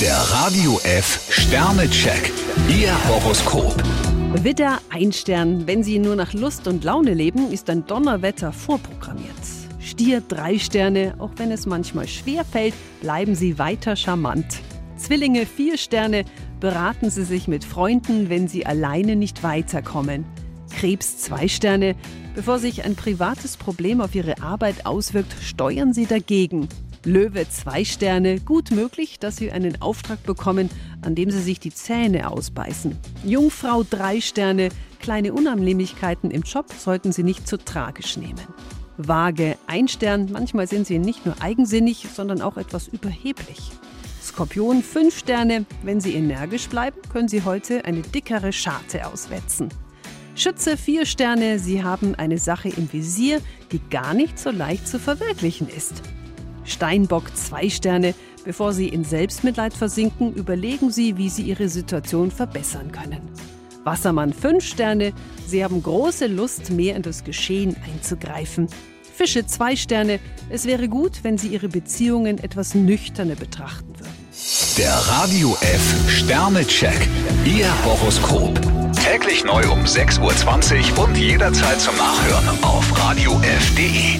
Der Radio F Sternecheck. Ihr Horoskop. Widder, ein Stern. Wenn Sie nur nach Lust und Laune leben, ist ein Donnerwetter vorprogrammiert. Stier, drei Sterne. Auch wenn es manchmal schwer fällt, bleiben Sie weiter charmant. Zwillinge, vier Sterne. Beraten Sie sich mit Freunden, wenn Sie alleine nicht weiterkommen. Krebs, zwei Sterne. Bevor sich ein privates Problem auf Ihre Arbeit auswirkt, steuern Sie dagegen. Löwe zwei Sterne, gut möglich, dass Sie einen Auftrag bekommen, an dem Sie sich die Zähne ausbeißen. Jungfrau drei Sterne, kleine Unannehmlichkeiten im Job sollten Sie nicht zu tragisch nehmen. Waage ein Stern, manchmal sind Sie nicht nur eigensinnig, sondern auch etwas überheblich. Skorpion fünf Sterne, wenn Sie energisch bleiben, können Sie heute eine dickere Scharte auswetzen. Schütze vier Sterne, Sie haben eine Sache im Visier, die gar nicht so leicht zu verwirklichen ist. Steinbock zwei Sterne. Bevor Sie in Selbstmitleid versinken, überlegen Sie, wie Sie Ihre Situation verbessern können. Wassermann fünf Sterne. Sie haben große Lust, mehr in das Geschehen einzugreifen. Fische zwei Sterne. Es wäre gut, wenn Sie Ihre Beziehungen etwas nüchterner betrachten würden. Der Radio F Sternecheck. Ihr Horoskop. Täglich neu um 6.20 Uhr und jederzeit zum Nachhören auf radiof.de.